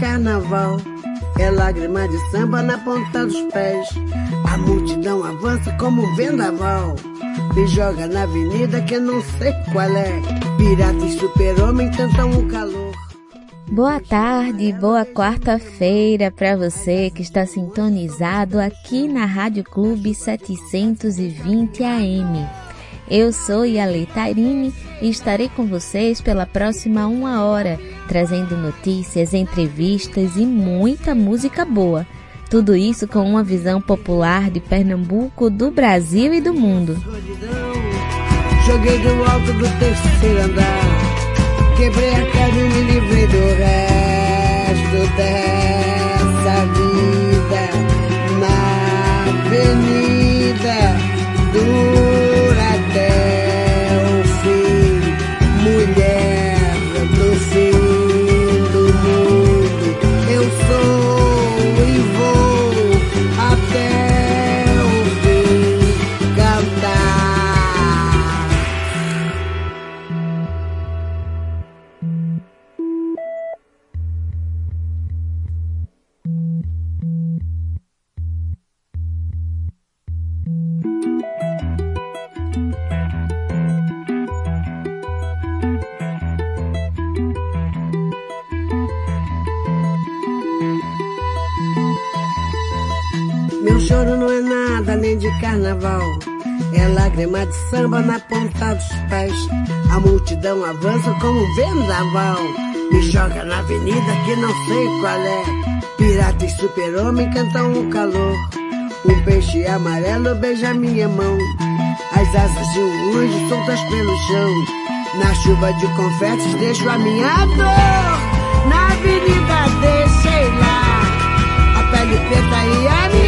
Carnaval. É lágrima de samba na ponta dos pés. A multidão avança como um vendaval. Me joga na avenida que eu não sei qual é. Pirata e super-homem cantam o calor. Boa tarde, boa quarta-feira para você que está sintonizado aqui na Rádio Clube 720 AM. Eu sou Yale Tairine e estarei com vocês pela próxima uma hora, trazendo notícias, entrevistas e muita música boa. Tudo isso com uma visão popular de Pernambuco, do Brasil e do mundo. Joguei do alto do terceiro andar, quebrei a cara e me livrei do resto dessa vida na avenida do carnaval. É lágrima de samba na ponta dos pés. A multidão avança como vendaval. Me joga na avenida que não sei qual é. Pirata e super-homem cantam o calor. Um peixe amarelo beija minha mão. As asas de um anjo soltas pelo chão. Na chuva de confetes deixo a minha dor. Na avenida deixei lá. A pele preta e a minha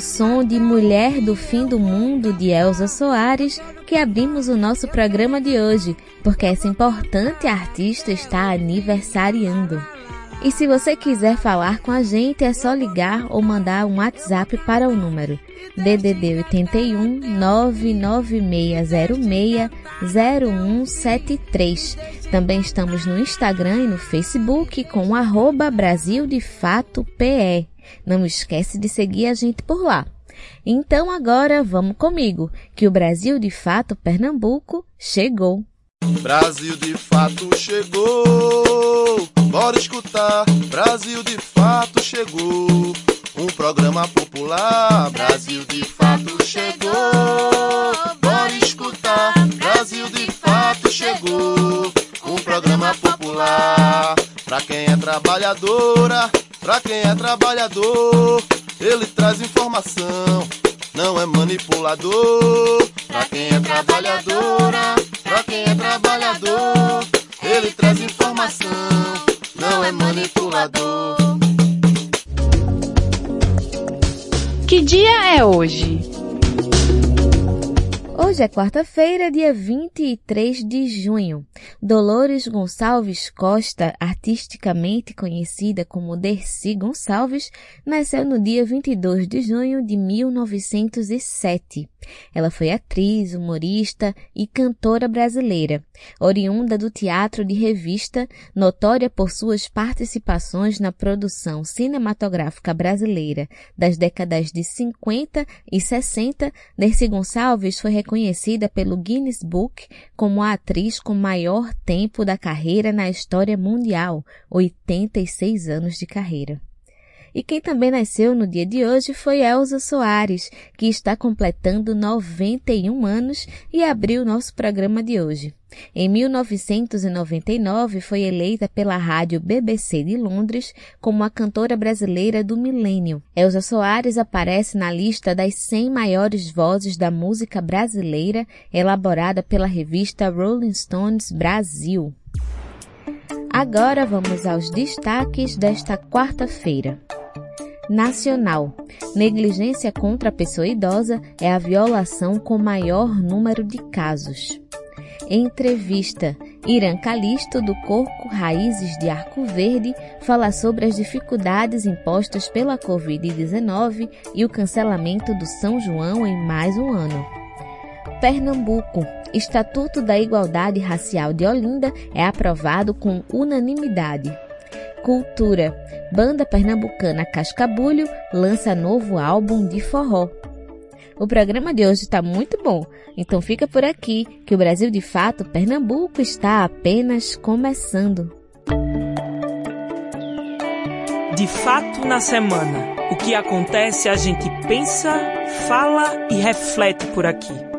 Som de Mulher do Fim do Mundo de Elza Soares que abrimos o nosso programa de hoje, porque essa importante artista está aniversariando. E se você quiser falar com a gente, é só ligar ou mandar um WhatsApp para o número DDD 81 99606 0173. Também estamos no Instagram e no Facebook com arroba Brasil de Fato PE. Não esquece de seguir a gente por lá. Então agora vamos comigo, que o Brasil de Fato Pernambuco chegou. Brasil de fato chegou, bora escutar. Brasil de fato chegou. um programa popular. Brasil de fato chegou, bora escutar. Brasil de fato chegou, trabalhadora, pra quem é trabalhador, ele traz informação, não é manipulador. Pra quem é trabalhadora, pra quem é trabalhador, ele traz informação, não é manipulador. Que dia é hoje? Hoje é quarta-feira, dia 23 de junho. Dolores Gonçalves Costa, artisticamente conhecida como Dercy Gonçalves, nasceu no dia 22 de junho de 1907. Ela foi atriz, humorista e cantora brasileira, oriunda do teatro de revista, notória por suas participações na produção cinematográfica brasileira das décadas de 50 e 60. Dercy Gonçalves foi reconhecida pelo Guinness Book como a atriz com maior tempo da carreira na história mundial, 86 anos de carreira. E quem também nasceu no dia de hoje foi Elza Soares, que está completando 91 anos e abriu nosso programa de hoje. Em 1999 foi eleita pela rádio BBC de Londres como a cantora brasileira do milênio. Elza Soares aparece na lista das 100 maiores vozes da música brasileira, elaborada pela revista Rolling Stones Brasil. Agora vamos aos destaques desta quarta-feira. Nacional. Negligência contra a pessoa idosa é a violação com maior número de casos. Entrevista. Irã Calisto, do Corpo Raízes de Arco Verde, fala sobre as dificuldades impostas pela Covid-19 e o cancelamento do São João em mais um ano. Pernambuco. Estatuto da Igualdade Racial de Olinda é aprovado com unanimidade. Cultura. Banda pernambucana Cascabulho lança novo álbum de forró. O programa de hoje está muito bom, então fica por aqui que o Brasil de Fato Pernambuco está apenas começando. De fato na semana, o que acontece a gente pensa, fala e reflete por aqui.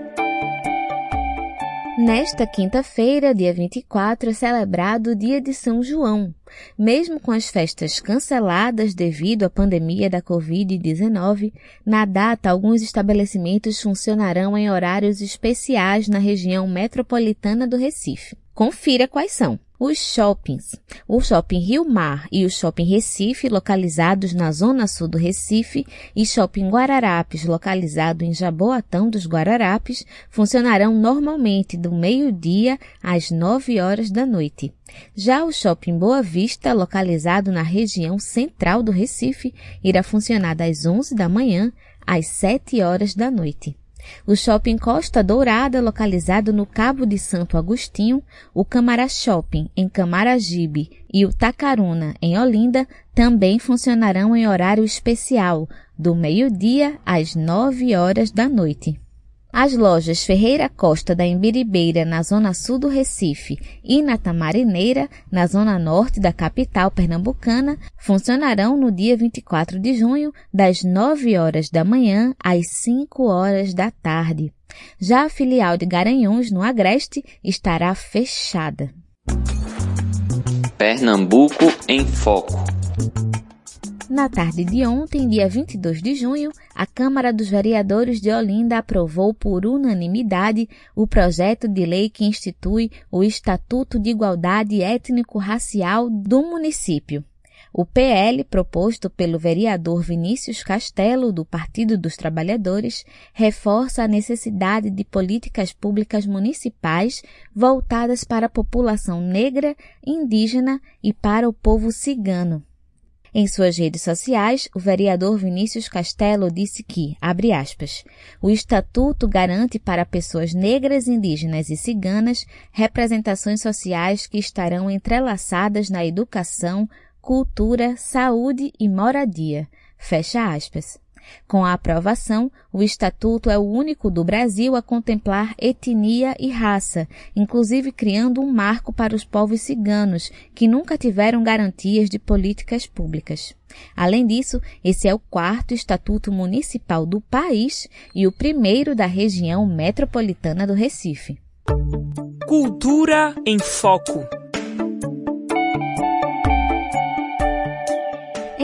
Nesta quinta-feira, dia 24, é celebrado o Dia de São João. Mesmo com as festas canceladas devido à pandemia da Covid-19, na data alguns estabelecimentos funcionarão em horários especiais na região metropolitana do Recife. Confira quais são os shoppings. O Shopping Rio Mar e o Shopping Recife, localizados na zona sul do Recife, e Shopping Guararapes, localizado em Jaboatão dos Guararapes, funcionarão normalmente do meio-dia às 9 horas da noite. Já o Shopping Boa Vista, localizado na região central do Recife, irá funcionar das 11 da manhã às 7 horas da noite. O Shopping Costa Dourada, localizado no Cabo de Santo Agostinho, o Camara Shopping, em Camaragibe, e o Tacaruna, em Olinda, também funcionarão em horário especial, do meio-dia às 9 horas da noite. As lojas Ferreira Costa da Embiribeira, na zona sul do Recife, e na Tamarineira, na zona norte da capital pernambucana, funcionarão no dia 24 de junho, das 9 horas da manhã às 5 horas da tarde. Já a filial de Garanhuns, no Agreste, estará fechada. Pernambuco em Foco. Na tarde de ontem, dia 22 de junho, a Câmara dos Vereadores de Olinda aprovou por unanimidade o projeto de lei que institui o Estatuto de Igualdade Étnico-Racial do município. O PL, proposto pelo vereador Vinícius Castelo, do Partido dos Trabalhadores, reforça a necessidade de políticas públicas municipais voltadas para a população negra, indígena e para o povo cigano. Em suas redes sociais, o vereador Vinícius Castelo disse que, abre aspas, o estatuto garante para pessoas negras, indígenas e ciganas representações sociais que estarão entrelaçadas na educação, cultura, saúde e moradia. Fecha aspas. Com a aprovação, o Estatuto é o único do Brasil a contemplar etnia e raça, inclusive criando um marco para os povos ciganos, que nunca tiveram garantias de políticas públicas. Além disso, esse é o quarto estatuto municipal do país e o primeiro da região metropolitana do Recife. Cultura em Foco.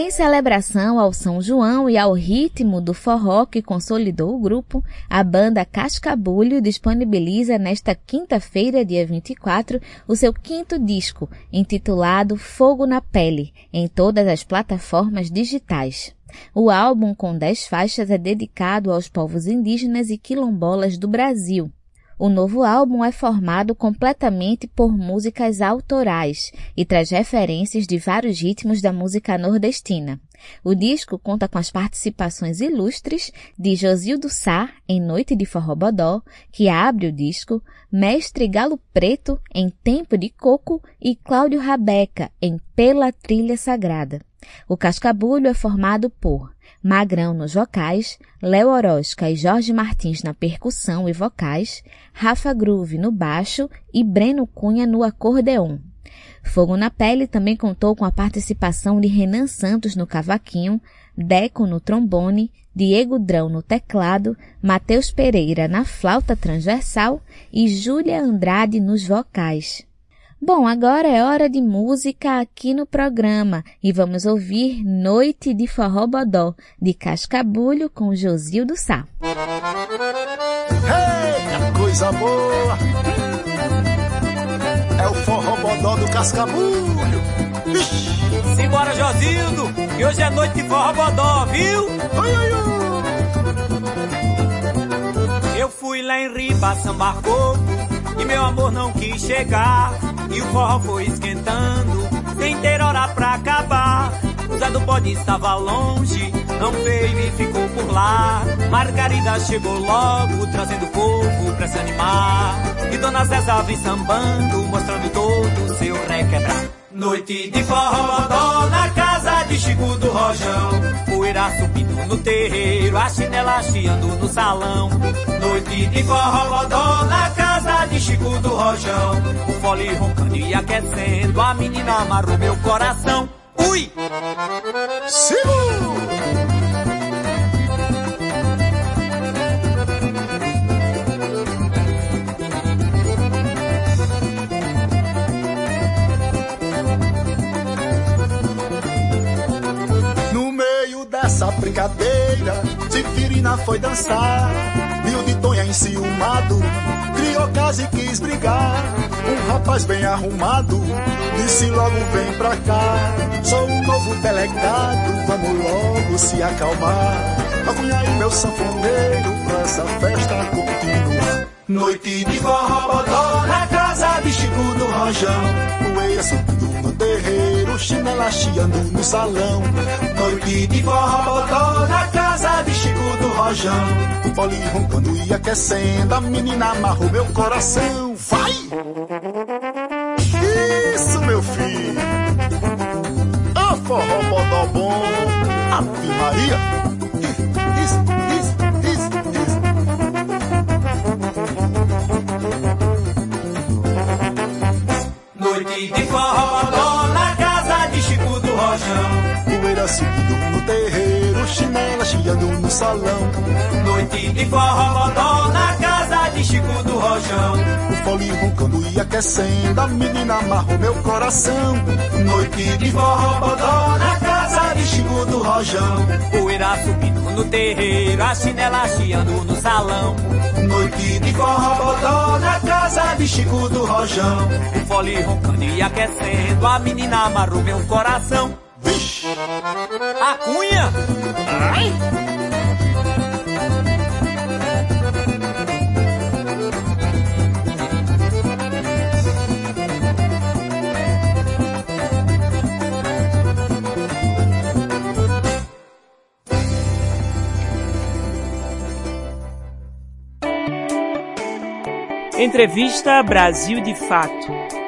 Em celebração ao São João e ao ritmo do forró que consolidou o grupo, a banda Cascabulho disponibiliza nesta quinta-feira, dia 24, o seu quinto disco, intitulado Fogo na Pele, em todas as plataformas digitais. O álbum, com dez faixas, é dedicado aos povos indígenas e quilombolas do Brasil, o novo álbum é formado completamente por músicas autorais e traz referências de vários ritmos da música nordestina. O disco conta com as participações ilustres de Josildo Sá em Noite de Forrobodó, que abre o disco, Mestre Galo Preto em Tempo de Coco e Cláudio Rabeca em Pela Trilha Sagrada. O Cascabulho é formado por Magrão nos vocais, Léo Orozca e Jorge Martins na percussão e vocais, Rafa Groove no baixo e Breno Cunha no acordeon. Fogo na Pele também contou com a participação de Renan Santos no cavaquinho, Deco no trombone, Diego Drão no teclado, Matheus Pereira na flauta transversal e Júlia Andrade nos vocais. Bom, agora é hora de música aqui no programa e vamos ouvir Noite de Forró Bodó, de Cascabulho com Josildo Sá. Eita, coisa boa! É o Forró Bodó do Cascabulho! Simbora, Josildo, que hoje é noite de Forró Bodó, viu? Ai, ai, ai. Eu fui lá em Riba, Sambarcoco, e meu amor não quis chegar. E o forró foi esquentando, sem ter hora pra acabar. O Zé do estava longe, não veio e ficou por lá. Margarida chegou logo, trazendo fogo pra se animar. E Dona César vem sambando, mostrando todo o seu requebrar. Noite de forró na casa de Chico do Rojão. Poeira subindo no terreiro, a chinela chiando no salão. Noite de forró na casa de Chico do Rojão. O fole roncando e aquecendo, a menina amarrou meu coração. Ui! Sigo! Essa brincadeira, Zifirina foi dançar. Viu de Tonha enciumado, criou casa e quis brigar. Um rapaz bem arrumado, disse logo vem pra cá. Sou um novo delegado, vamos logo se acalmar. Acunha aí meu sanfoneiro pra essa festa continuar. Noite de forró na casa de Chico do Rojão. Poeira subindo no terreiro, chinela chiando no salão. Noite de forró na casa de Chico do Rojão. O poli roncando e aquecendo, a menina amarrou meu coração. Vai! Isso, meu filho! A forró bodó bom, Ave Maria! Isso, isso, isso, isso. Noite de forró Rojão. Poeira subindo no terreiro, chinela chiando no salão. Noite de forró na casa de Chico do Rojão. O fole roncando e aquecendo, a menina amarrou meu coração. Noite de forró na casa de Chico do Rojão. Poeira subindo no terreiro, a chinela chiando no salão. Noite de forró na casa de Chico do Rojão. O fole roncando e aquecendo, a menina amarrou meu coração. Vixe! A cunha! Ai! Entrevista Brasil de Fato.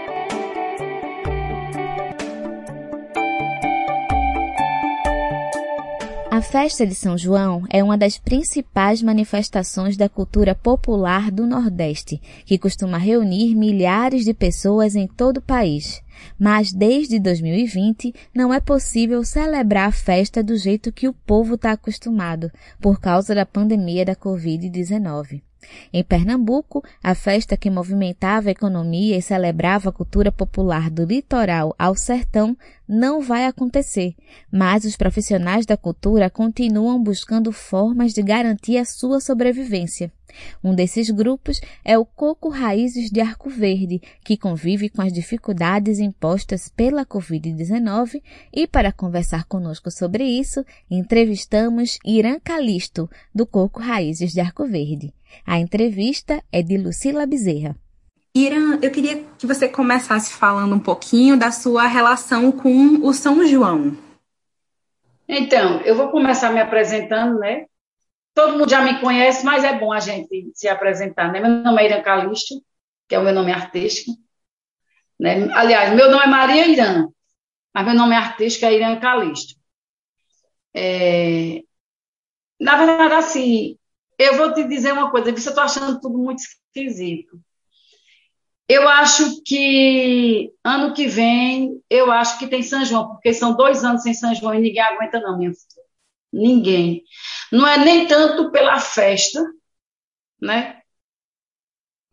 A festa de São João é uma das principais manifestações da cultura popular do Nordeste, que costuma reunir milhares de pessoas em todo o país. Mas desde 2020 não é possível celebrar a festa do jeito que o povo está acostumado, por causa da pandemia da Covid-19. Em Pernambuco, a festa que movimentava a economia e celebrava a cultura popular do litoral ao sertão não vai acontecer, mas os profissionais da cultura continuam buscando formas de garantir a sua sobrevivência. Um desses grupos é o Coco Raízes de Arco Verde, que convive com as dificuldades impostas pela Covid-19 e para conversar conosco sobre isso, entrevistamos Irã Calisto, do Coco Raízes de Arco Verde. A entrevista é de Lucila Bezerra. Irã, eu queria que você começasse falando um pouquinho da sua relação com o São João. Então, eu vou começar me apresentando, né? Todo mundo já me conhece, mas é bom a gente se apresentar, né? Meu nome é Irã Calisto, que é o meu nome artístico. Né? Aliás, meu nome é Maria Irã, mas meu nome artístico é Irã Calisto. É... Na verdade, assim, eu vou te dizer uma coisa, você está achando tudo muito esquisito. Eu acho que ano que vem, eu acho que tem São João, porque são dois anos sem São João e ninguém aguenta, não, minha filha. Ninguém. Não é nem tanto pela festa, né?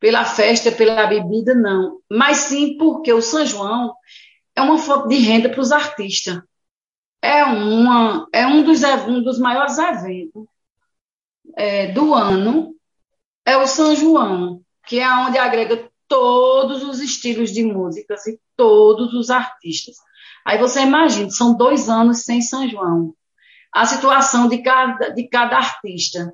Pela festa, pela bebida, não. Mas sim porque o São João é uma fonte de renda para os artistas. É, uma, é um, dos, um dos maiores eventos é, do ano é o São João, que é onde agrega todos os estilos de músicas e todos os artistas. Aí você imagina, são dois anos sem São João. A situação de cada, de cada artista.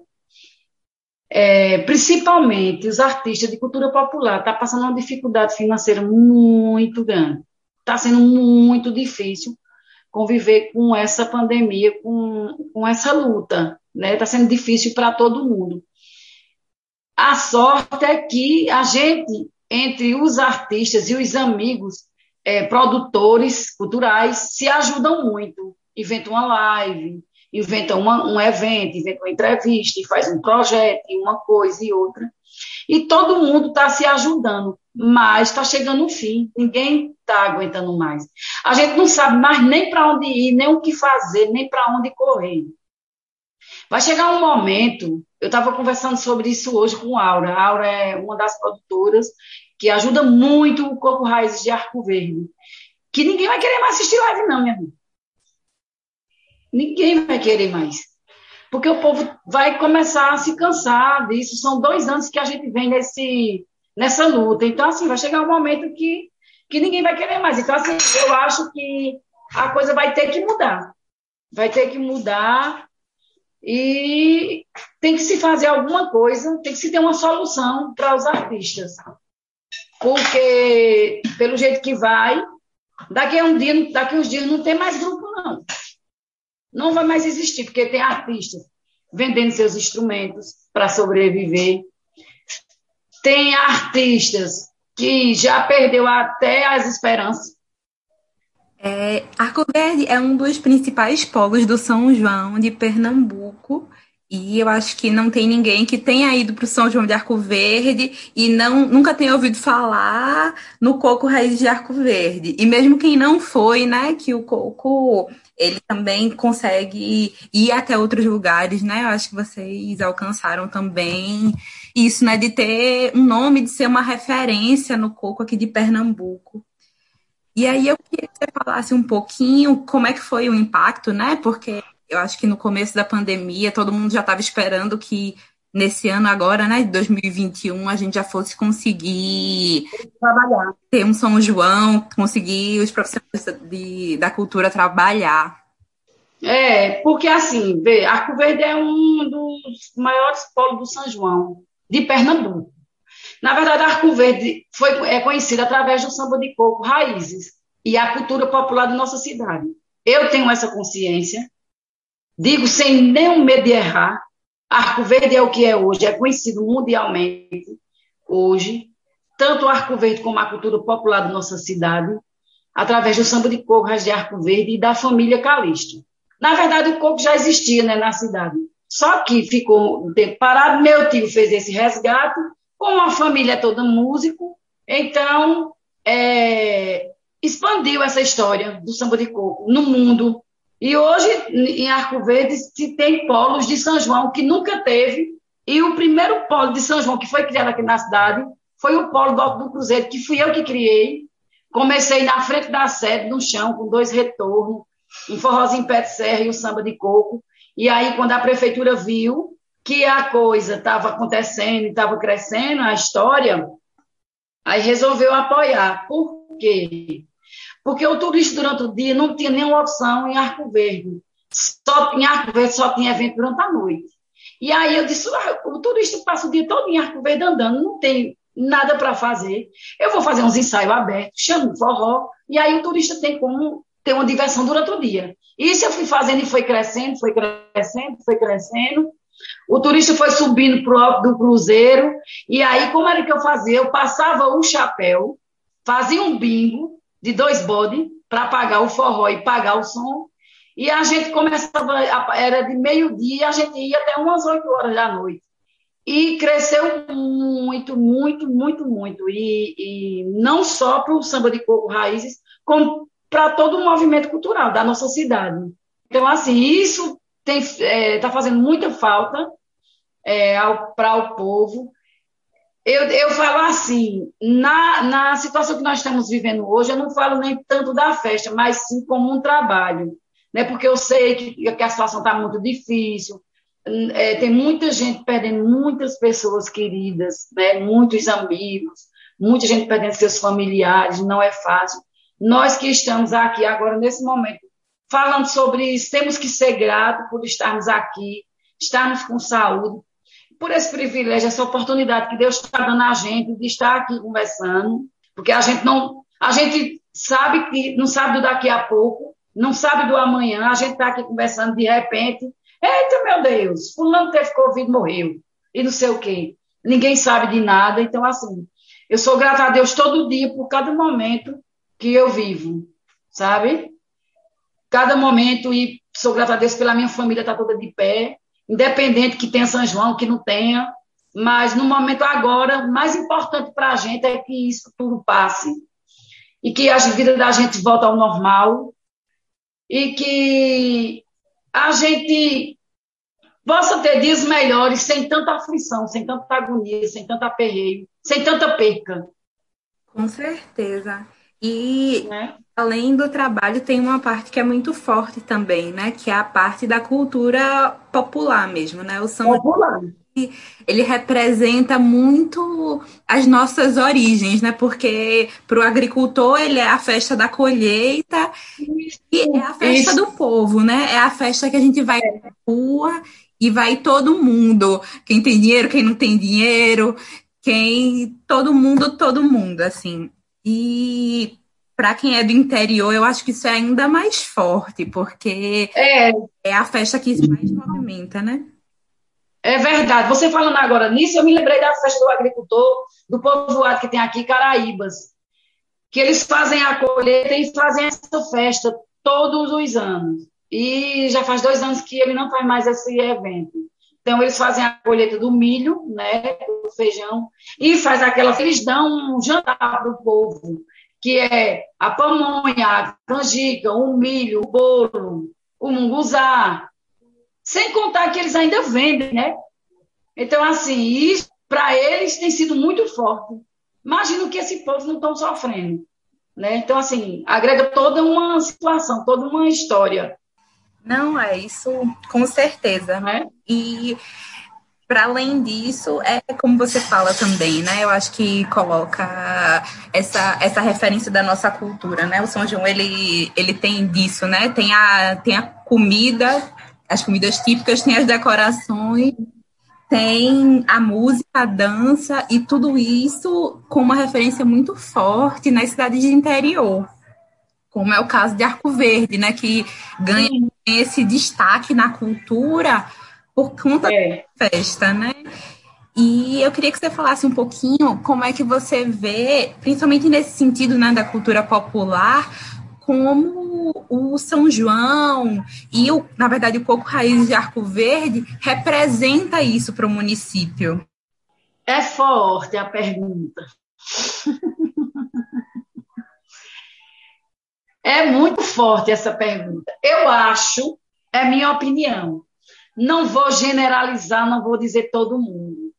É, principalmente os artistas de cultura popular, está passando uma dificuldade financeira muito grande. Está sendo muito difícil conviver com essa pandemia, com, com essa luta né? Está sendo difícil para todo mundo. A sorte é que a gente, entre os artistas e os amigos, é, produtores culturais, se ajudam muito. Inventa uma live, inventa uma, um evento, inventa uma entrevista, e faz um projeto, e uma coisa e outra. E todo mundo está se ajudando, mas está chegando o fim, ninguém está aguentando mais. A gente não sabe mais nem para onde ir, nem o que fazer, nem para onde correr. Vai chegar um momento, eu estava conversando sobre isso hoje com a Aura. A Aura é uma das produtoras que ajuda muito o Coco Raízes de Arco Verde. Que ninguém vai querer mais assistir live, não, minha amiga. Ninguém vai querer mais. Porque o povo vai começar a se cansar disso. São dois anos que a gente vem nesse, nessa luta. Então, assim, vai chegar um momento que, que ninguém vai querer mais. Então, assim, eu acho que a coisa vai ter que mudar. Vai ter que mudar e tem que se fazer alguma coisa, tem que se ter uma solução para os artistas. Porque, pelo jeito que vai, daqui a um dia, daqui a uns dias não tem mais grupo, não. Não vai mais existir, porque tem artistas vendendo seus instrumentos para sobreviver. Tem artistas que já perdeu até as esperanças é, Arco Verde é um dos principais polos do São João de Pernambuco. E eu acho que não tem ninguém que tenha ido para o São João de Arco Verde e não, nunca tenha ouvido falar no coco raiz de Arco Verde. E mesmo quem não foi, né, que o coco ele também consegue ir até outros lugares, né? Eu acho que vocês alcançaram também isso, né, de ter um nome, de ser uma referência no coco aqui de Pernambuco. E aí eu queria que você falasse um pouquinho como é que foi o impacto, né? Porque eu acho que no começo da pandemia todo mundo já estava esperando que nesse ano agora, né, de 2021, a gente já fosse conseguir trabalhar, ter um São João, conseguir os profissionais de, da cultura trabalhar. É, porque assim, vê, Arco Verde é um dos maiores polos do São João, de Pernambuco. Na verdade, Arco Verde foi, é conhecido através do samba de coco, raízes, e a cultura popular da nossa cidade. Eu tenho essa consciência, digo sem nenhum medo de errar, Arco Verde é o que é hoje, é conhecido mundialmente hoje, tanto o Arco Verde como a cultura popular da nossa cidade, através do samba de coco, de Arco Verde e da família Calixto. Na verdade, o coco já existia né, na cidade. Só que ficou um tempo parado. Meu tio fez esse resgate, como a família é toda músico, então é, expandiu essa história do samba de coco no mundo. E hoje, em Arco Verde, se tem polos de São João que nunca teve. E o primeiro polo de São João que foi criado aqui na cidade foi o polo do Alto do Cruzeiro, que fui eu que criei. Comecei na frente da sede, no chão, com dois retornos, um forrozinho pé de serra e um samba de coco. E aí, quando a prefeitura viu que a coisa estava acontecendo, estava crescendo, a história, aí resolveu apoiar. Por quê? Porque o turista durante o dia não tinha nenhuma opção em Arco Verde. Só, em Arco Verde só tinha evento durante a noite. E aí eu disse, ah, o turista passa o dia todo em Arco Verde andando, não tem nada para fazer. Eu vou fazer uns ensaios abertos, chamo forró, e aí o turista tem como ter uma diversão durante o dia. Isso eu fui fazendo e foi crescendo, foi crescendo, foi crescendo. O turista foi subindo para o alto do cruzeiro, e aí como era que eu fazia? Eu passava o chapéu, fazia um bingo de dois bodes para pagar o forró e pagar o som, e a gente começava, era de meio-dia, a gente ia até umas oito horas da noite. E cresceu muito, muito, muito, muito. E, e não só para o samba de coco raízes, como para todo o movimento cultural da nossa cidade. Então, assim, isso está é, tá fazendo muita falta é, para o povo. Eu, eu falo assim, na, na situação que nós estamos vivendo hoje, eu não falo nem tanto da festa, mas sim como um trabalho. Né? Porque eu sei que, que a situação está muito difícil, é, tem muita gente perdendo muitas pessoas queridas, né? muitos amigos, muita gente perdendo seus familiares, não é fácil. Nós que estamos aqui agora, nesse momento, falando sobre isso, temos que ser gratos por estarmos aqui, estarmos com saúde, por esse privilégio, essa oportunidade que Deus está dando a gente de estar aqui conversando, porque a gente não, a gente sabe que não sabe do daqui a pouco, não sabe do amanhã, a gente está aqui conversando de repente, Eita, meu Deus, fulano teve Covid, morreu. E não sei o quê. Ninguém sabe de nada. Então, assim, eu sou grata a Deus todo dia por cada momento que eu vivo, sabe? Cada momento, e sou grata a Deus pela minha família estar tá toda de pé, independente que tenha São João, que não tenha. Mas no momento agora, o mais importante para a gente é que isso tudo passe e que a vida da gente volte ao normal e que a gente possa ter dias melhores sem tanta aflição, sem tanta agonia, sem tanto aperreio, sem tanta perca. Com certeza. E né? Além do trabalho, tem uma parte que é muito forte também, né? Que é a parte da cultura popular mesmo, né? O samba popular ele representa muito as nossas origens, né? Porque para o agricultor ele é a festa da colheita e é a festa Isso. do povo, né? É a festa que a gente vai é. rua e vai todo mundo, quem tem dinheiro, quem não tem dinheiro, quem todo mundo, todo mundo, assim. E para quem é do interior, eu acho que isso é ainda mais forte, porque é, é a festa que mais movimenta, né? É verdade. Você falando agora nisso, eu me lembrei da festa do agricultor, do povoado que tem aqui, Caraíbas, que eles fazem a colheita e fazem essa festa todos os anos. E já faz dois anos que ele não faz mais esse evento. Então, eles fazem a colheita do milho, né, do feijão, e faz aquela, eles dão um jantar para o povo, que é a pamonha, a canjica, o milho, o bolo, o munguzá, sem contar que eles ainda vendem, né? Então, assim, isso para eles tem sido muito forte. Imagina o que esse povo não estão sofrendo. Né? Então, assim, agrega toda uma situação, toda uma história. Não, é isso, com certeza. Né? E para além disso, é como você fala também, né? Eu acho que coloca essa, essa referência da nossa cultura, né? O São João, ele, ele tem disso, né? Tem a, tem a comida as comidas típicas, tem as decorações, tem a música, a dança e tudo isso com uma referência muito forte nas cidades de interior, como é o caso de Arco Verde, né, que ganha esse destaque na cultura por conta é. da festa, né? E eu queria que você falasse um pouquinho como é que você vê, principalmente nesse sentido né, da cultura popular, como o, São João e, o, na verdade, o Coco Raiz de Arco Verde representa isso para o município? É forte a pergunta. é muito forte essa pergunta. Eu acho, é minha opinião. Não vou generalizar, não vou dizer todo mundo.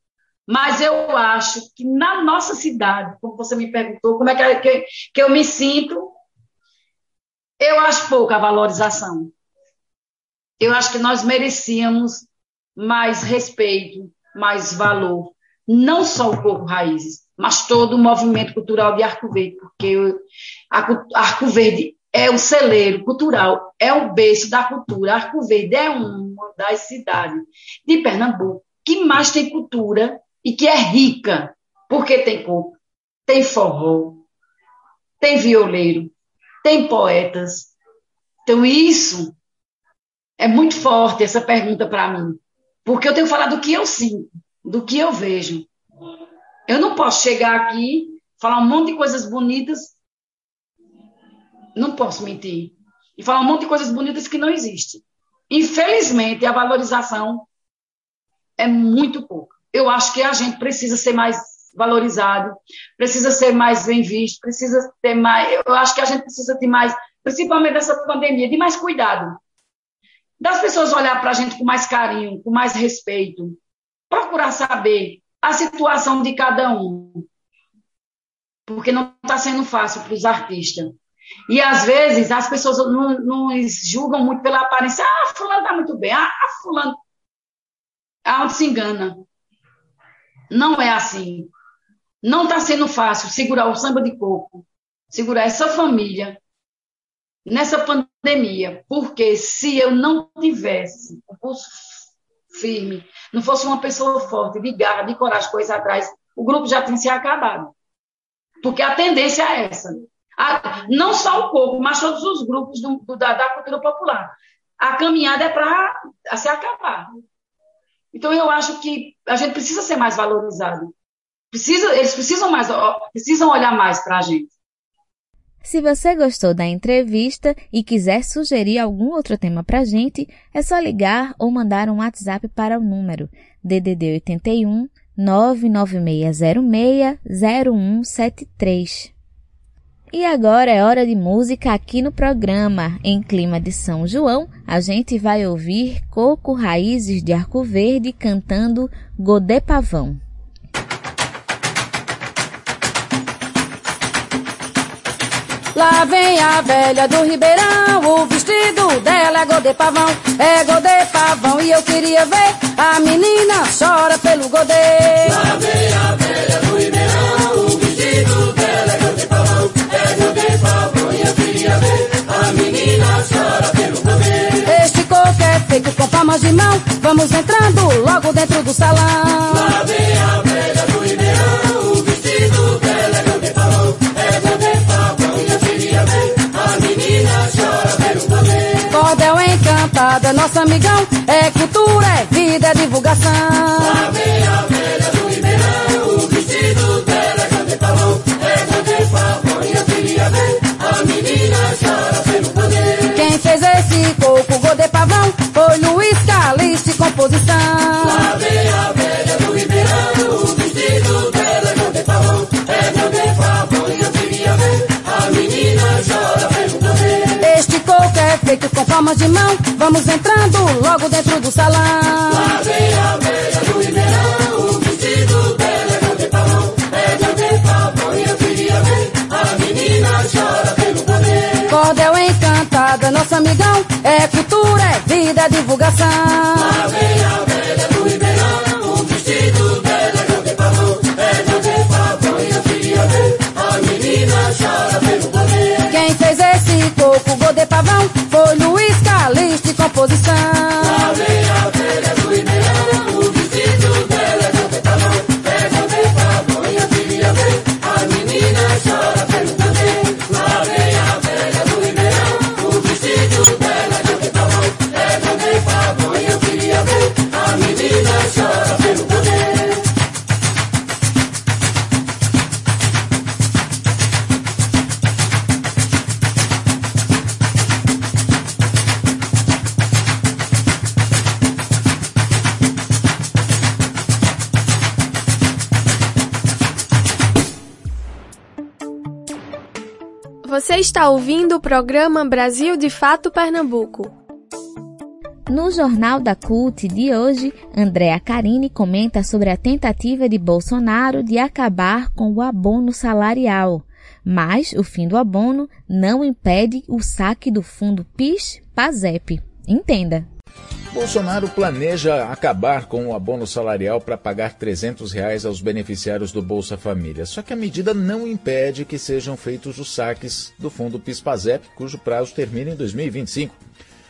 Mas eu acho que na nossa cidade, como você me perguntou, como é que, que eu me sinto, eu acho pouca valorização. Eu acho que nós merecíamos mais respeito, mais valor. Não só o Corpo Raízes, mas todo o movimento cultural de Arco Verde, porque Arco Verde é o celeiro cultural, é o berço da cultura. Arco Verde é uma das cidades de Pernambuco que mais tem cultura e que é rica, porque tem corpo, tem forró, tem violeiro, tem poetas. Então, isso é muito forte, essa pergunta para mim. Porque eu tenho falar do que eu sinto, do que eu vejo. Eu não posso chegar aqui, falar um monte de coisas bonitas, não posso mentir, e falar um monte de coisas bonitas que não existem. Infelizmente, a valorização é muito pouca. Eu acho que a gente precisa ser mais valorizado, precisa ser mais bem visto, precisa ter mais. Eu acho que a gente precisa ter mais, principalmente nessa pandemia, de mais cuidado. Das pessoas olhar para a gente com mais carinho, com mais respeito, procurar saber a situação de cada um. Porque não está sendo fácil para os artistas. E às vezes as pessoas não, nos julgam muito pela aparência. Ah, fulano está muito bem. Ah, fulano. Aonde se engana. Não é assim. Não está sendo fácil segurar o samba de coco, segurar essa família nessa pandemia, porque se eu não tivesse o pulso firme, não fosse uma pessoa forte, de garra, de coragem, coisa atrás, o grupo já tinha se acabado. Porque a tendência é essa. A, não só o coco, mas todos os grupos do, do, da, da, cultura popular. A caminhada é para se acabar. Então, eu acho que a gente precisa ser mais valorizado. Precisa, eles precisam, mais, precisam olhar mais para a gente. Se você gostou da entrevista e quiser sugerir algum outro tema para a gente, é só ligar ou mandar um WhatsApp para o número DDD 81 99606 0173. E agora é hora de música aqui no programa. Em clima de São João, a gente vai ouvir Coco Raízes de Arco Verde cantando Godê Pavão. Lá vem a velha do Ribeirão, o vestido dela é godê pavão, é godê pavão. E eu queria ver a menina chora pelo godê. Lá vem a velha menina chora pelo godê. Este coco é feito com palmas de mão, vamos entrando logo dentro do salão. Lá vem a velha do Ribeirão, o vestido dela é godê pavão, é godê pavão. E eu queria ver a menina chora pelo godê. Cordel encantado é nosso amigão, é cultura, é vida, é divulgação. Lá vem a Vem a velha do Ribeirão, o vestido dela é godê pavão, é godê pavão. E eu queria ver a menina chora pelo godê. Este coco é feito com palmas de mão, vamos entrando logo dentro do salão. Lá vem a velha do Ribeirão, Cordel encantado é nosso amigão, é cultura, é vida, é divulgação. Lá vem a velha do Ribeirão, o vestido dela é godê pavão, é godê pavão. E eu queria ver a menina chora pelo godê. Quem fez esse coco godê pavão foi Luiz Calixto composição. Está ouvindo o programa Brasil de Fato Pernambuco. No Jornal da CUT de hoje, Andréa Carini comenta sobre a tentativa de Bolsonaro de acabar com o abono salarial. Mas o fim do abono não impede o saque do fundo PIS-PASEP. Entenda. Bolsonaro planeja acabar com o abono salarial para pagar 300 reais aos beneficiários do Bolsa Família. Só que a medida não impede que sejam feitos os saques do fundo PIS-PASEP, cujo prazo termina em 2025.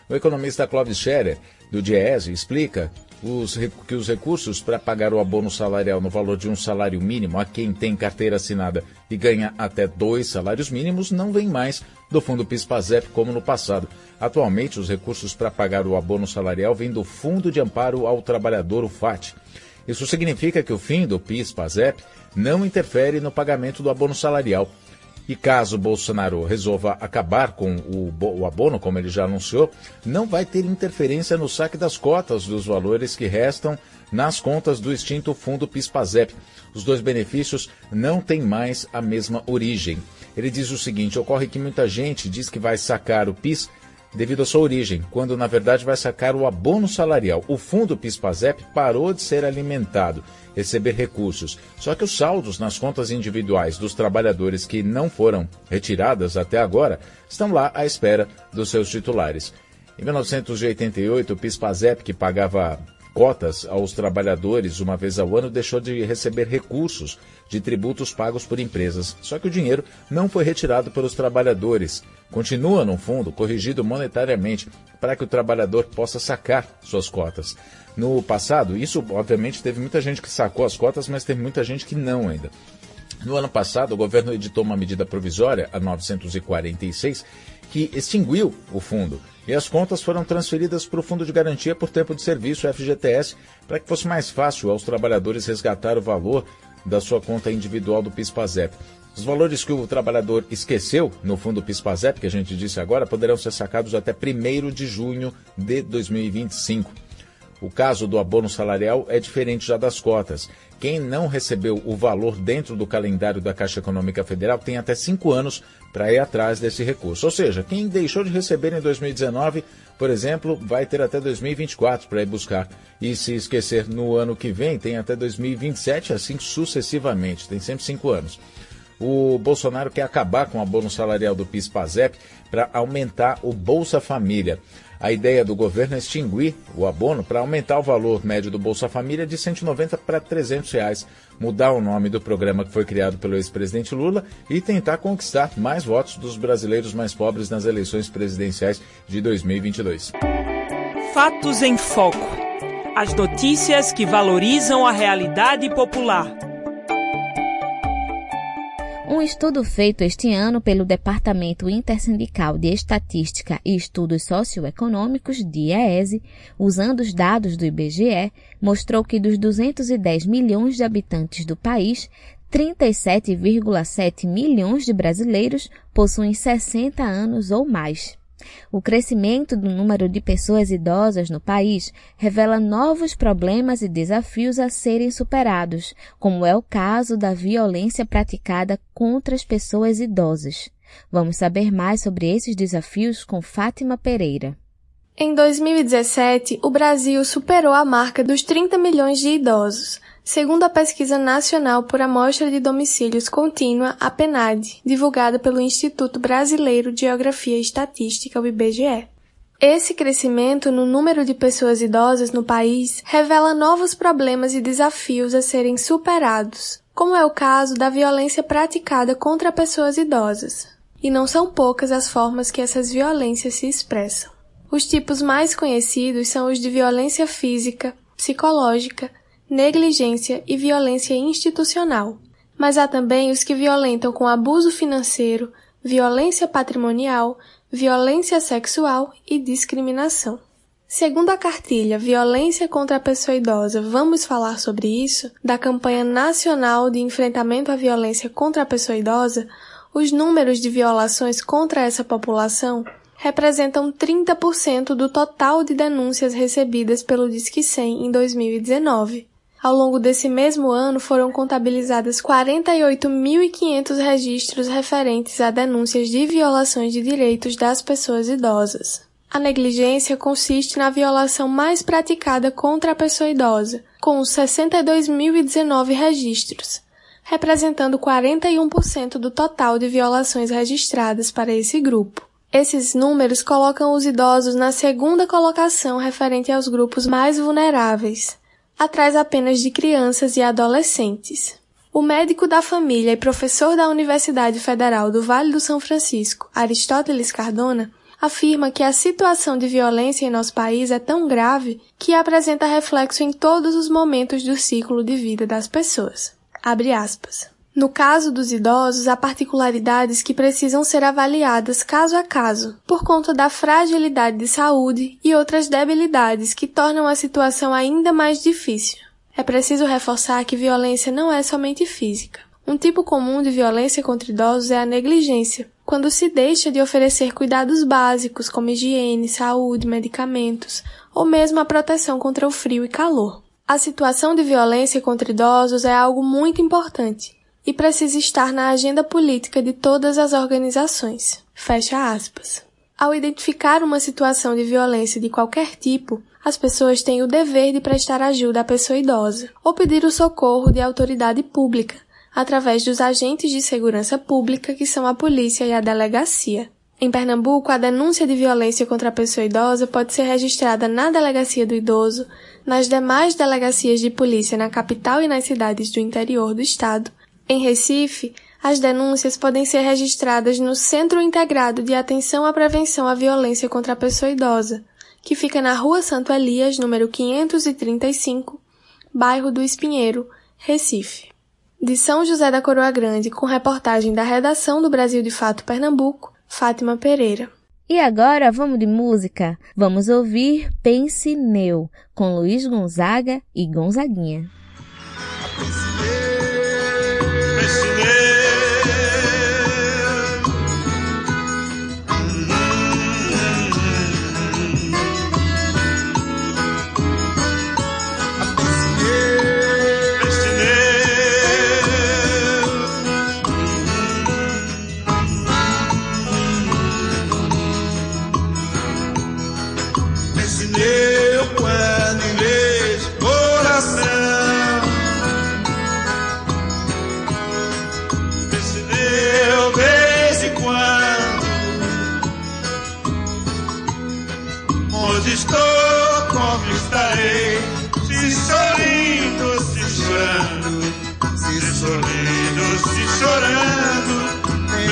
O economista Clóvis Scherer, do Diese, explica os, que os recursos para pagar o abono salarial no valor de um salário mínimo a quem tem carteira assinada e ganha até dois salários mínimos não vêm mais do fundo PIS-PASEP como no passado. Atualmente, os recursos para pagar o abono salarial vêm do Fundo de Amparo ao Trabalhador, o FAT. Isso significa que o fim do PIS-PASEP não interfere no pagamento do abono salarial. E caso Bolsonaro resolva acabar com o, o, abono, como ele já anunciou, não vai ter interferência no saque das cotas dos valores que restam nas contas do extinto fundo PIS-PASEP. Os dois benefícios não têm mais a mesma origem. Ele diz o seguinte: ocorre que muita gente diz que vai sacar o PIS devido à sua origem, quando na verdade vai sacar o abono salarial. O fundo PIS-PASEP parou de ser alimentado, receber recursos. Só que os saldos nas contas individuais dos trabalhadores que não foram retiradas até agora estão lá à espera dos seus titulares. Em 1988, o PIS-PASEP, que pagava cotas aos trabalhadores uma vez ao ano, deixou de receber recursos de tributos pagos por empresas. Só que o dinheiro não foi retirado pelos trabalhadores. Continua no fundo corrigido monetariamente para que o trabalhador possa sacar suas cotas. No passado, isso obviamente teve muita gente que sacou as cotas, mas teve muita gente que não ainda. No ano passado, o governo editou uma medida provisória, a 946, que extinguiu o fundo e as contas foram transferidas para o Fundo de Garantia por Tempo de Serviço, FGTS, para que fosse mais fácil aos trabalhadores resgatar o valor da sua conta individual do PIS-PASEP. Os valores que o trabalhador esqueceu no fundo PIS-PASEP, que a gente disse agora, poderão ser sacados até 1 de junho de 2025. O caso do abono salarial é diferente já das cotas. Quem não recebeu o valor dentro do calendário da Caixa Econômica Federal tem até cinco anos para ir atrás desse recurso. Ou seja, quem deixou de receber em 2019, por exemplo, vai ter até 2024 para ir buscar. E se esquecer no ano que vem, tem até 2027, assim sucessivamente. Tem sempre cinco anos. O Bolsonaro quer acabar com o abono salarial do PIS-PASEP para aumentar o Bolsa Família. A ideia do governo é extinguir o abono para aumentar o valor médio do Bolsa Família de 190 para 300 reais, mudar o nome do programa que foi criado pelo ex-presidente Lula e tentar conquistar mais votos dos brasileiros mais pobres nas eleições presidenciais de 2022. Fatos em Foco. As notícias que valorizam a realidade popular. Um estudo feito este ano pelo Departamento Intersindical de Estatística e Estudos Socioeconômicos, DIEESE, usando os dados do IBGE, mostrou que dos 210 milhões de habitantes do país, 37,7 milhões de brasileiros possuem 60 anos ou mais. O crescimento do número de pessoas idosas no país revela novos problemas e desafios a serem superados, como é o caso da violência praticada contra as pessoas idosas. Vamos saber mais sobre esses desafios com Fátima Pereira. Em 2017, o Brasil superou a marca dos 30 milhões de idosos, segundo a Pesquisa Nacional por Amostra de Domicílios Contínua, a PNAD, divulgada pelo Instituto Brasileiro de Geografia e Estatística, o IBGE. Esse crescimento no número de pessoas idosas no país revela novos problemas e desafios a serem superados, como é o caso da violência praticada contra pessoas idosas. E não são poucas as formas que essas violências se expressam. Os tipos mais conhecidos são os de violência física, psicológica, negligência e violência institucional. Mas há também os que violentam com abuso financeiro, violência patrimonial, violência sexual e discriminação. Segundo a cartilha Violência contra a Pessoa Idosa, vamos falar sobre isso, da campanha nacional de enfrentamento à violência contra a pessoa idosa, os números de violações contra essa população representam 30% do total de denúncias recebidas pelo Disque 100 em 2019. Ao longo desse mesmo ano foram contabilizadas 48.500 registros referentes a denúncias de violações de direitos das pessoas idosas. A negligência consiste na violação mais praticada contra a pessoa idosa, com 62.019 registros, representando 41% do total de violações registradas para esse grupo. Esses números colocam os idosos na segunda colocação referente aos grupos mais vulneráveis, atrás apenas de crianças e adolescentes. O médico da família e professor da Universidade Federal do Vale do São Francisco, Aristóteles Cardona, afirma que a situação de violência em nosso país é tão grave que apresenta reflexo em todos os momentos do ciclo de vida das pessoas. Abre aspas. No caso dos idosos, há particularidades que precisam ser avaliadas caso a caso, por conta da fragilidade de saúde e outras debilidades que tornam a situação ainda mais difícil. É preciso reforçar que violência não é somente física. Um tipo comum de violência contra idosos é a negligência, quando se deixa de oferecer cuidados básicos como higiene, saúde, medicamentos ou mesmo a proteção contra o frio e calor. A situação de violência contra idosos é algo muito importante e precisa estar na agenda política de todas as organizações. Fecha aspas. Ao identificar uma situação de violência de qualquer tipo, as pessoas têm o dever de prestar ajuda à pessoa idosa ou pedir o socorro de autoridade pública, através dos agentes de segurança pública que são a polícia e a delegacia. Em Pernambuco, a denúncia de violência contra a pessoa idosa pode ser registrada na Delegacia do Idoso, nas demais delegacias de polícia na capital e nas cidades do interior do estado, em Recife, as denúncias podem ser registradas no Centro Integrado de Atenção à Prevenção à Violência contra a Pessoa Idosa, que fica na Rua Santo Elias, número 535, bairro do Espinheiro, Recife. De São José da Coroa Grande, com reportagem da redação do Brasil de Fato Pernambuco, Fátima Pereira. E agora vamos de música. Vamos ouvir Pense Neu, com Luiz Gonzaga e Gonzaguinha. Se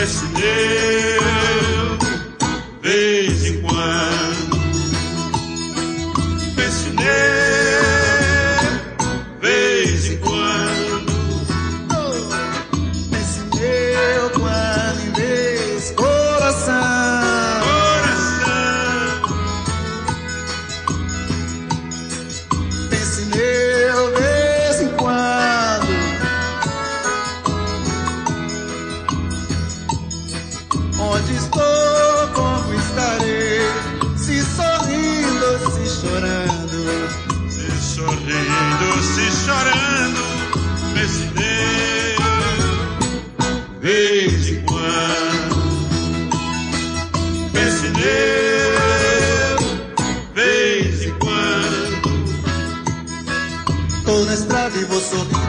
Yesterday. Se chorando,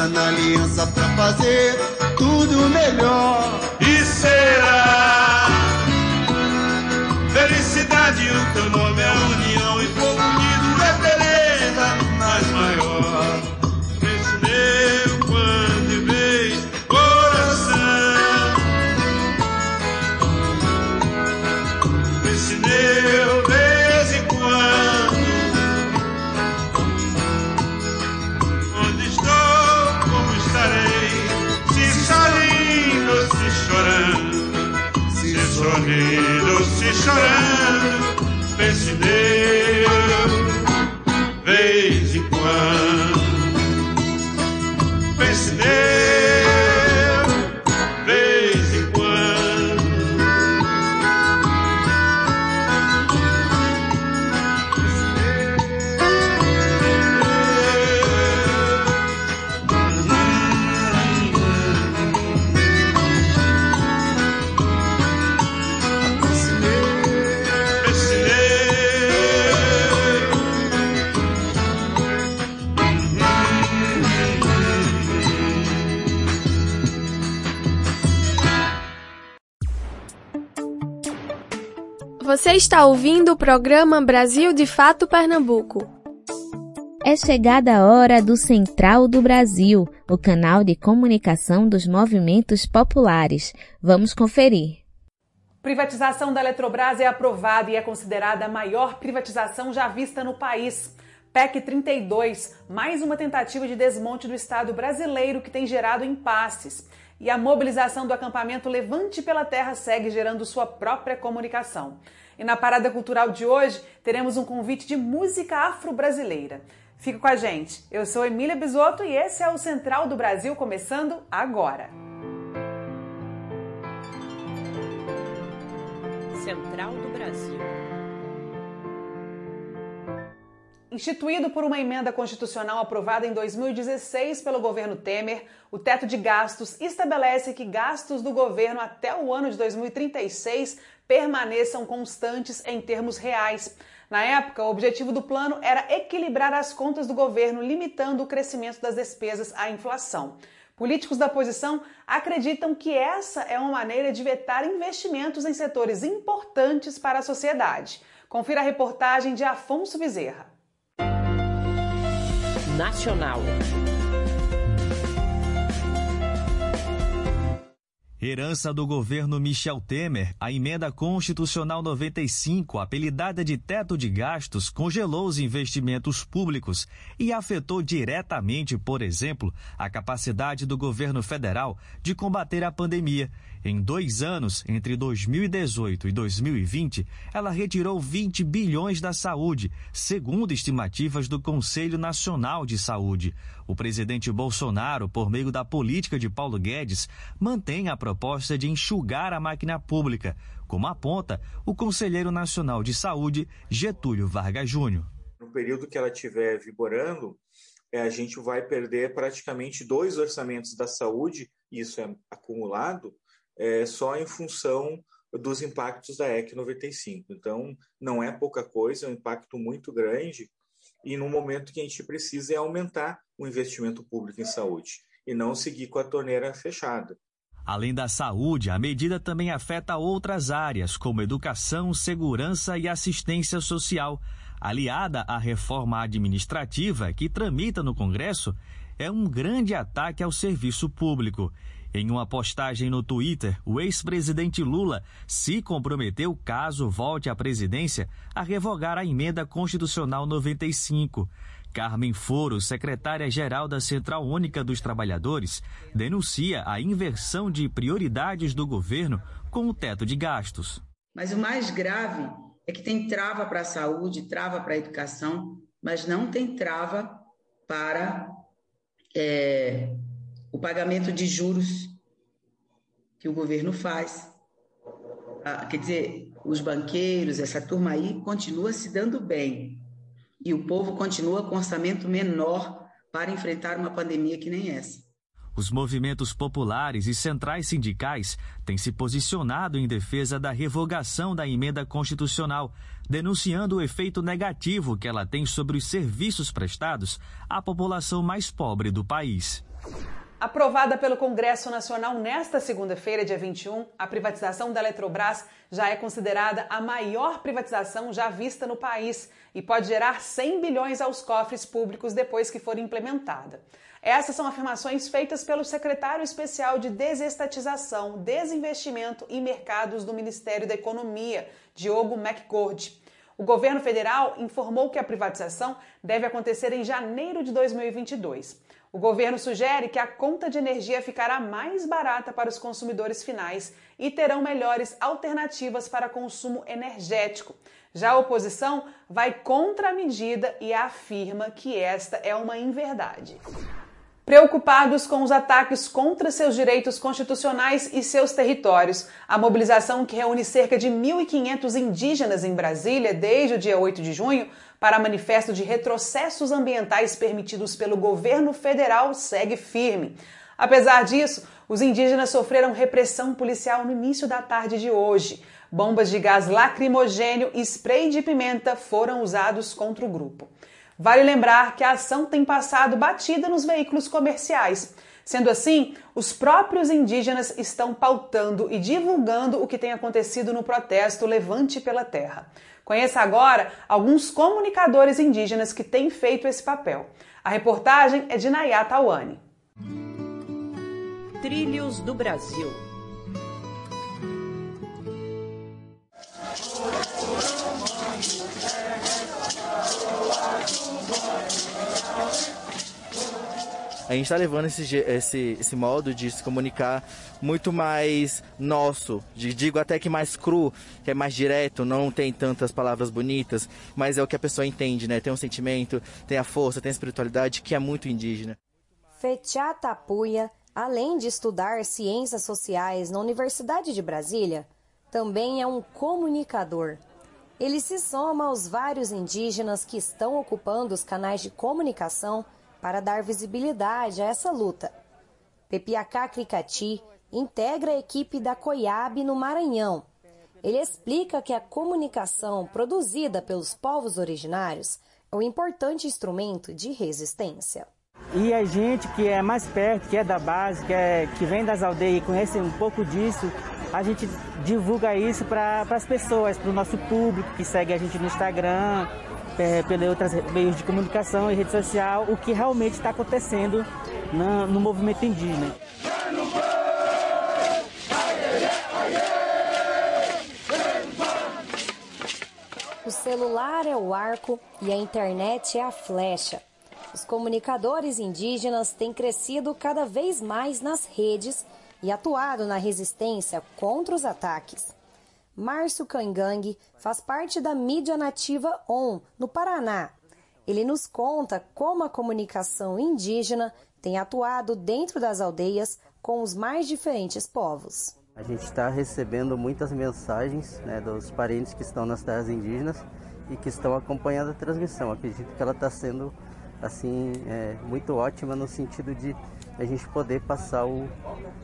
esperança na aliança pra fazer tudo melhor. E será felicidade, o teu nome é união e Você está ouvindo o programa Brasil de Fato Pernambuco. É chegada a hora do Central do Brasil, o canal de comunicação dos movimentos populares. Vamos conferir. Privatização da Eletrobras é aprovada e é considerada a maior privatização já vista no país. PEC 32, mais uma tentativa de desmonte do Estado brasileiro que tem gerado impasses. E a mobilização do acampamento Levante pela Terra segue gerando sua própria comunicação. E na parada cultural de hoje, teremos um convite de música afro-brasileira. Fica com a gente. Eu sou Emília Bisotto e esse é o Central do Brasil começando agora. Central do Brasil. Instituído por uma emenda constitucional aprovada em 2016 pelo governo Temer, o teto de gastos estabelece que gastos do governo até o ano de 2036 permaneçam constantes em termos reais. Na época, o objetivo do plano era equilibrar as contas do governo, limitando o crescimento das despesas à inflação. Políticos da oposição acreditam que essa é uma maneira de vetar investimentos em setores importantes para a sociedade. Confira a reportagem de Afonso Bezerra. Nacional. Herança do governo Michel Temer, a emenda constitucional 95, apelidada de teto de gastos, congelou os investimentos públicos e afetou diretamente, por exemplo, a capacidade do governo federal de combater a pandemia. Em dois anos, entre 2018 e 2020, ela retirou 20 bilhões da saúde, segundo estimativas do Conselho Nacional de Saúde. O presidente Bolsonaro, por meio da política de Paulo Guedes, mantém a proposta de enxugar a máquina pública, como aponta o conselheiro nacional de saúde, Getúlio Vargas Júnior. No período que ela estiver vigorando, a gente vai perder praticamente dois orçamentos da saúde, isso é acumulado, é, só em função dos impactos da EC 95. Então, não é pouca coisa, é um impacto muito grande e no momento que a gente precisa é aumentar o investimento público em saúde e não seguir com a torneira fechada. Além da saúde, a medida também afeta outras áreas, como educação, segurança e assistência social. Aliada à reforma administrativa que tramita no Congresso, é um grande ataque ao serviço público. Em uma postagem no Twitter, o ex-presidente Lula se comprometeu, caso volte à presidência, a revogar a emenda constitucional 95. Carmen Foro, secretária-geral da Central Única dos Trabalhadores, denuncia a inversão de prioridades do governo com o teto de gastos. Mas o mais grave é que tem trava para a saúde, trava para a educação, mas não tem trava para é, o pagamento de juros que o governo faz. Ah, quer dizer, os banqueiros, essa turma aí, continua se dando bem. E o povo continua com orçamento menor para enfrentar uma pandemia que nem essa. Os movimentos populares e centrais sindicais têm se posicionado em defesa da revogação da emenda constitucional, denunciando o efeito negativo que ela tem sobre os serviços prestados à população mais pobre do país. Aprovada pelo Congresso Nacional nesta segunda-feira, dia 21, a privatização da Eletrobras já é considerada a maior privatização já vista no país e pode gerar 100 bilhões aos cofres públicos depois que for implementada. Essas são afirmações feitas pelo secretário especial de Desestatização, Desinvestimento e Mercados do Ministério da Economia, Diogo McCord. O governo federal informou que a privatização deve acontecer em janeiro de 2022. O governo sugere que a conta de energia ficará mais barata para os consumidores finais e terão melhores alternativas para consumo energético. Já a oposição vai contra a medida e afirma que esta é uma inverdade. Preocupados com os ataques contra seus direitos constitucionais e seus territórios, a mobilização que reúne cerca de 1.500 indígenas em Brasília desde o dia 8 de junho para manifesto de retrocessos ambientais permitidos pelo governo federal segue firme. Apesar disso, os indígenas sofreram repressão policial no início da tarde de hoje. Bombas de gás lacrimogênio e spray de pimenta foram usados contra o grupo. Vale lembrar que a ação tem passado batida nos veículos comerciais. Sendo assim, os próprios indígenas estão pautando e divulgando o que tem acontecido no protesto Levante pela Terra. Conheça agora alguns comunicadores indígenas que têm feito esse papel. A reportagem é de Nayá Tawane. Trilhos do Brasil. A gente está levando esse, esse, esse modo de se comunicar muito mais nosso, de, digo até que mais cru, que é mais direto, não tem tantas palavras bonitas, mas é o que a pessoa entende, né? Tem um sentimento, tem a força, tem a espiritualidade que é muito indígena. Fetiá Tapuia, além de estudar ciências sociais na Universidade de Brasília, também é um comunicador. Ele se soma aos vários indígenas que estão ocupando os canais de comunicação para dar visibilidade a essa luta. Pepiacá Cricati integra a equipe da COIAB no Maranhão. Ele explica que a comunicação produzida pelos povos originários é um importante instrumento de resistência. E a gente que é mais perto, que é da base, que, é, que vem das aldeias e conhece um pouco disso, a gente divulga isso para as pessoas, para o nosso público que segue a gente no Instagram, é, pelos outros meios de comunicação e rede social, o que realmente está acontecendo no, no movimento indígena. O celular é o arco e a internet é a flecha. Os comunicadores indígenas têm crescido cada vez mais nas redes e atuado na resistência contra os ataques. Márcio Cangang faz parte da mídia nativa ON, no Paraná. Ele nos conta como a comunicação indígena tem atuado dentro das aldeias com os mais diferentes povos. A gente está recebendo muitas mensagens né, dos parentes que estão nas terras indígenas e que estão acompanhando a transmissão. Acredito que ela está sendo assim é, muito ótima no sentido de a gente poder passar o,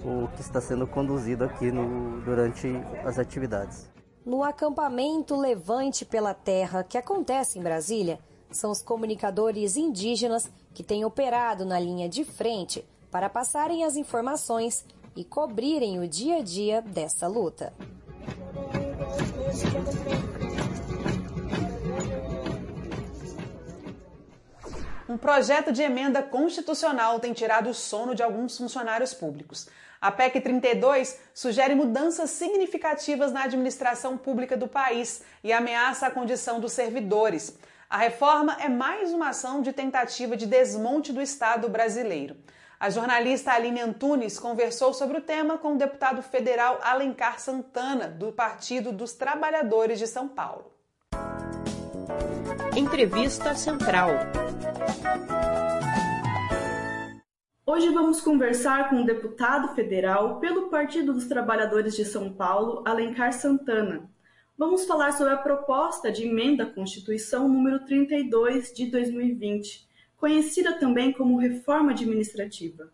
o que está sendo conduzido aqui no, durante as atividades. No acampamento Levante pela Terra, que acontece em Brasília, são os comunicadores indígenas que têm operado na linha de frente para passarem as informações e cobrirem o dia a dia dessa luta. Um projeto de emenda constitucional tem tirado o sono de alguns funcionários públicos. A PEC 32 sugere mudanças significativas na administração pública do país e ameaça a condição dos servidores. A reforma é mais uma ação de tentativa de desmonte do Estado brasileiro. A jornalista Aline Antunes conversou sobre o tema com o deputado federal Alencar Santana, do Partido dos Trabalhadores de São Paulo. Entrevista Central. Hoje vamos conversar com o deputado federal pelo Partido dos Trabalhadores de São Paulo, Alencar Santana. Vamos falar sobre a proposta de emenda à Constituição número 32 de 2020, conhecida também como reforma administrativa.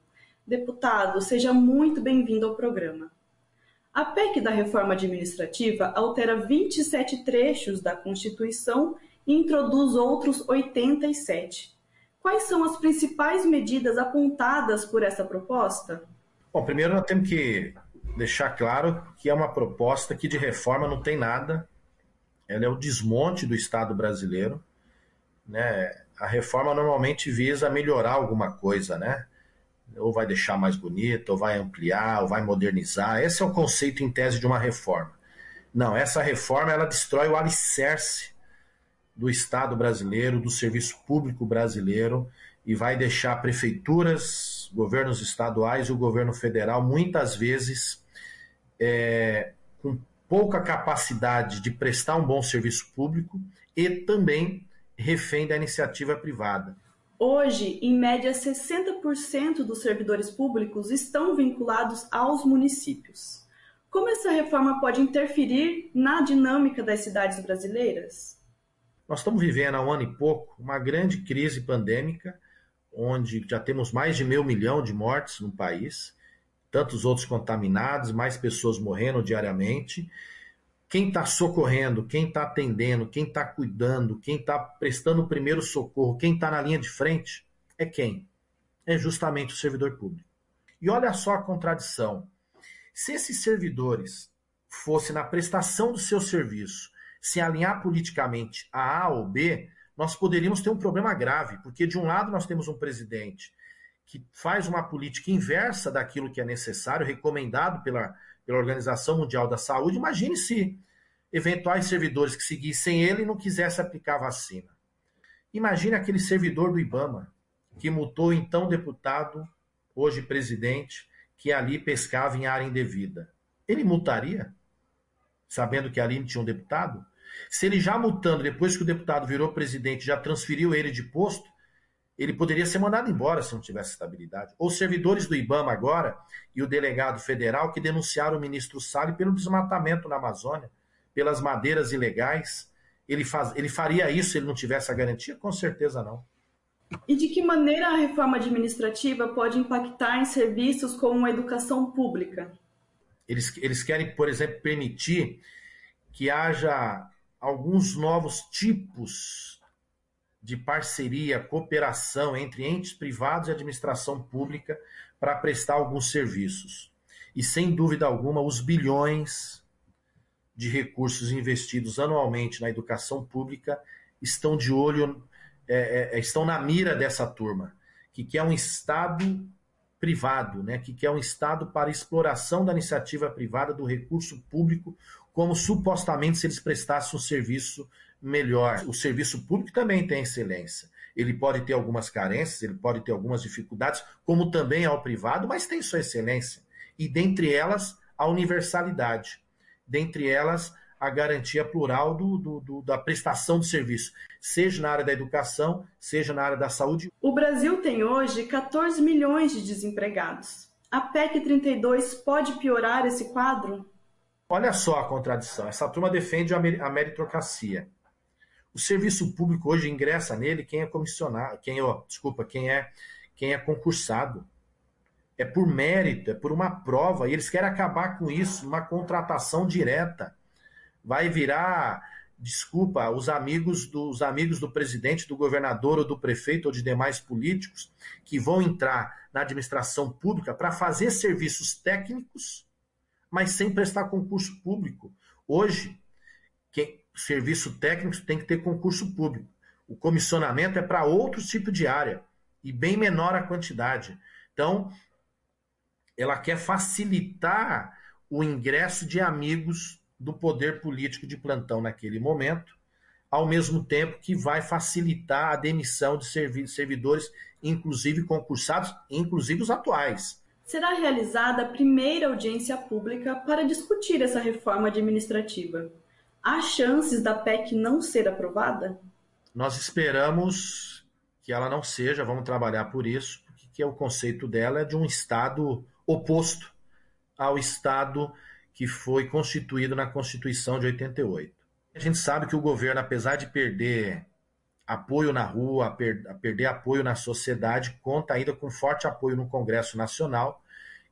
Deputado, seja muito bem-vindo ao programa. A PEC da reforma administrativa altera 27 trechos da Constituição e introduz outros 87. Quais são as principais medidas apontadas por essa proposta? Bom, primeiro nós temos que deixar claro que é uma proposta que de reforma não tem nada. Ela é o desmonte do Estado brasileiro. Né? A reforma normalmente visa melhorar alguma coisa, né? Ou vai deixar mais bonita, ou vai ampliar, ou vai modernizar. Esse é o conceito em tese de uma reforma. Não, essa reforma ela destrói o alicerce do Estado brasileiro, do serviço público brasileiro, e vai deixar prefeituras, governos estaduais e o governo federal, muitas vezes, é, com pouca capacidade de prestar um bom serviço público e também refém da iniciativa privada. Hoje, em média, 60% dos servidores públicos estão vinculados aos municípios. Como essa reforma pode interferir na dinâmica das cidades brasileiras? Nós estamos vivendo há um ano e pouco uma grande crise pandêmica, onde já temos mais de meio milhão de mortes no país, tantos outros contaminados, mais pessoas morrendo diariamente. Quem está socorrendo, quem está atendendo, quem está cuidando, quem está prestando o primeiro socorro, quem está na linha de frente, é quem? É justamente o servidor público. E olha só a contradição. Se esses servidores fossem na prestação do seu serviço se alinhar politicamente a A ou B, nós poderíamos ter um problema grave, porque de um lado nós temos um presidente que faz uma política inversa daquilo que é necessário, recomendado pela, pela Organização Mundial da Saúde. Imagine se eventuais servidores que seguissem ele não quisessem aplicar vacina. Imagine aquele servidor do IBAMA, que multou então deputado, hoje presidente, que ali pescava em área indevida. Ele multaria? Sabendo que ali não tinha um deputado? Se ele já multando, depois que o deputado virou presidente, já transferiu ele de posto, ele poderia ser mandado embora se não tivesse estabilidade. Ou servidores do IBAMA agora e o delegado federal que denunciaram o ministro Salles pelo desmatamento na Amazônia, pelas madeiras ilegais. Ele, faz, ele faria isso se ele não tivesse a garantia? Com certeza não. E de que maneira a reforma administrativa pode impactar em serviços como a educação pública? Eles, eles querem, por exemplo, permitir que haja alguns novos tipos de parceria, cooperação entre entes privados e administração pública para prestar alguns serviços. E sem dúvida alguma, os bilhões de recursos investidos anualmente na educação pública estão de olho, é, é, estão na mira dessa turma, que quer um Estado privado, né, que quer um Estado para exploração da iniciativa privada do recurso público como supostamente se eles prestassem um serviço melhor. O serviço público também tem excelência. Ele pode ter algumas carências, ele pode ter algumas dificuldades, como também ao privado, mas tem sua excelência. E dentre elas, a universalidade. Dentre elas, a garantia plural do, do, do, da prestação de serviço, seja na área da educação, seja na área da saúde. O Brasil tem hoje 14 milhões de desempregados. A PEC 32 pode piorar esse quadro? Olha só a contradição. Essa turma defende a meritocracia. O serviço público hoje ingressa nele quem é comissionado, quem, oh, desculpa, quem é quem é concursado. É por mérito, é por uma prova, e eles querem acabar com isso, uma contratação direta. Vai virar, desculpa, os amigos dos amigos do presidente, do governador ou do prefeito ou de demais políticos que vão entrar na administração pública para fazer serviços técnicos mas sem prestar concurso público. Hoje, quem, serviço técnico tem que ter concurso público. O comissionamento é para outro tipo de área e bem menor a quantidade. Então, ela quer facilitar o ingresso de amigos do poder político de plantão naquele momento, ao mesmo tempo que vai facilitar a demissão de servidores, inclusive concursados, inclusive os atuais. Será realizada a primeira audiência pública para discutir essa reforma administrativa. Há chances da PEC não ser aprovada? Nós esperamos que ela não seja, vamos trabalhar por isso, porque o conceito dela é de um Estado oposto ao Estado que foi constituído na Constituição de 88. A gente sabe que o governo, apesar de perder apoio na rua, per perder apoio na sociedade, conta ainda com forte apoio no Congresso Nacional,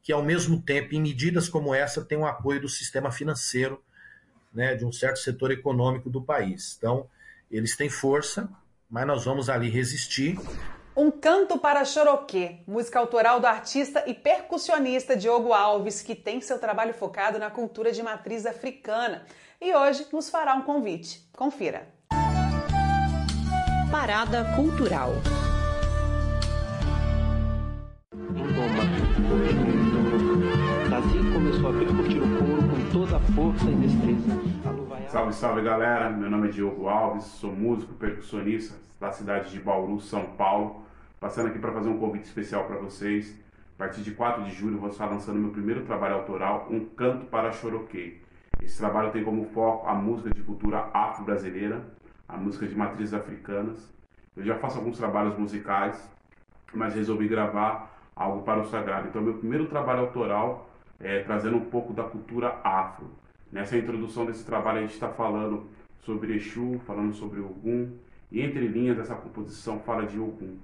que ao mesmo tempo, em medidas como essa, tem o apoio do sistema financeiro, né, de um certo setor econômico do país. Então, eles têm força, mas nós vamos ali resistir. Um Canto para Choroquê, música autoral do artista e percussionista Diogo Alves, que tem seu trabalho focado na cultura de matriz africana e hoje nos fará um convite. Confira. Parada Cultural. Força e destreza. Salve, salve galera! Meu nome é Diogo Alves, sou músico percussionista da cidade de Bauru, São Paulo. Passando aqui para fazer um convite especial para vocês. A partir de 4 de julho vou estar lançando meu primeiro trabalho autoral, Um Canto para Choroquei. Esse trabalho tem como foco a música de cultura afro-brasileira, a música de matrizes africanas. Eu já faço alguns trabalhos musicais, mas resolvi gravar algo para o sagrado. Então, meu primeiro trabalho autoral é trazendo um pouco da cultura afro. Nessa introdução desse trabalho, a gente está falando sobre Exu, falando sobre Ogum, e entre linhas dessa composição fala de Ogum.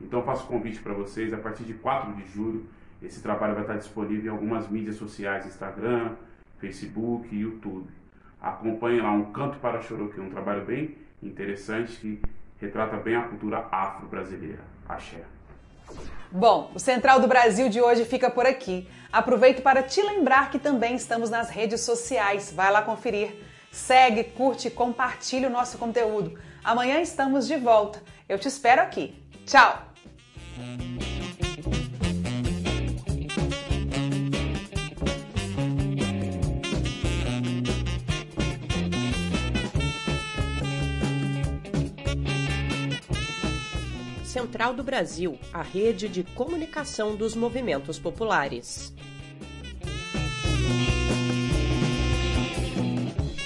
Então, faço convite para vocês, a partir de 4 de julho, esse trabalho vai estar disponível em algumas mídias sociais, Instagram, Facebook YouTube. Acompanhe lá um Canto para Choro, que é um trabalho bem interessante que retrata bem a cultura afro-brasileira. Axé. Bom, o Central do Brasil de hoje fica por aqui. Aproveito para te lembrar que também estamos nas redes sociais. Vai lá conferir. Segue, curte e compartilhe o nosso conteúdo. Amanhã estamos de volta. Eu te espero aqui. Tchau! Central do Brasil, a rede de comunicação dos movimentos populares.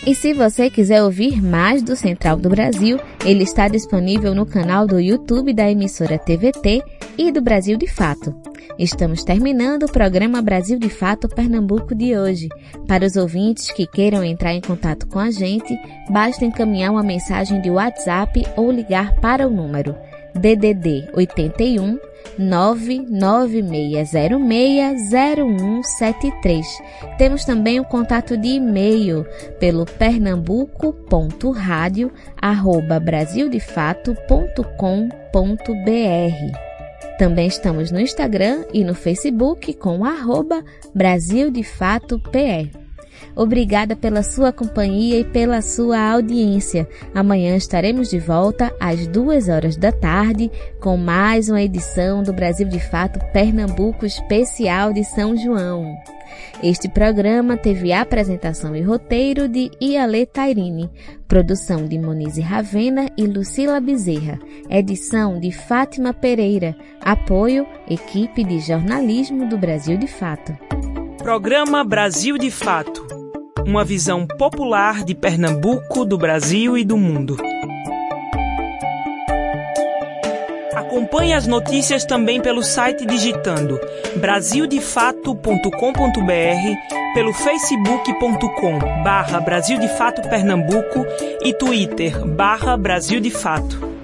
E se você quiser ouvir mais do Central do Brasil, ele está disponível no canal do YouTube da emissora TVT e do Brasil de Fato. Estamos terminando o programa Brasil de Fato Pernambuco de hoje. Para os ouvintes que queiram entrar em contato com a gente, basta encaminhar uma mensagem de WhatsApp ou ligar para o número DDD 81 996060173. Temos também o contato de e-mail pelo pernambuco.radio@brasildefato.com.br. Também estamos no Instagram e no Facebook com arroba Brasil de Fato. Obrigada pela sua companhia e pela sua audiência. Amanhã estaremos de volta às duas horas da tarde com mais uma edição do Brasil de Fato Pernambuco Especial de São João. Este programa teve apresentação e roteiro de Iale Tairine, produção de Monize Ravena e Lucila Bezerra, edição de Fátima Pereira, apoio equipe de jornalismo do Brasil de Fato. Programa Brasil de Fato uma visão popular de Pernambuco, do Brasil e do mundo. Acompanhe as notícias também pelo site digitando brasildefato.com.br, pelo facebook.com barra Brasil e twitter barra Brasil de Fato.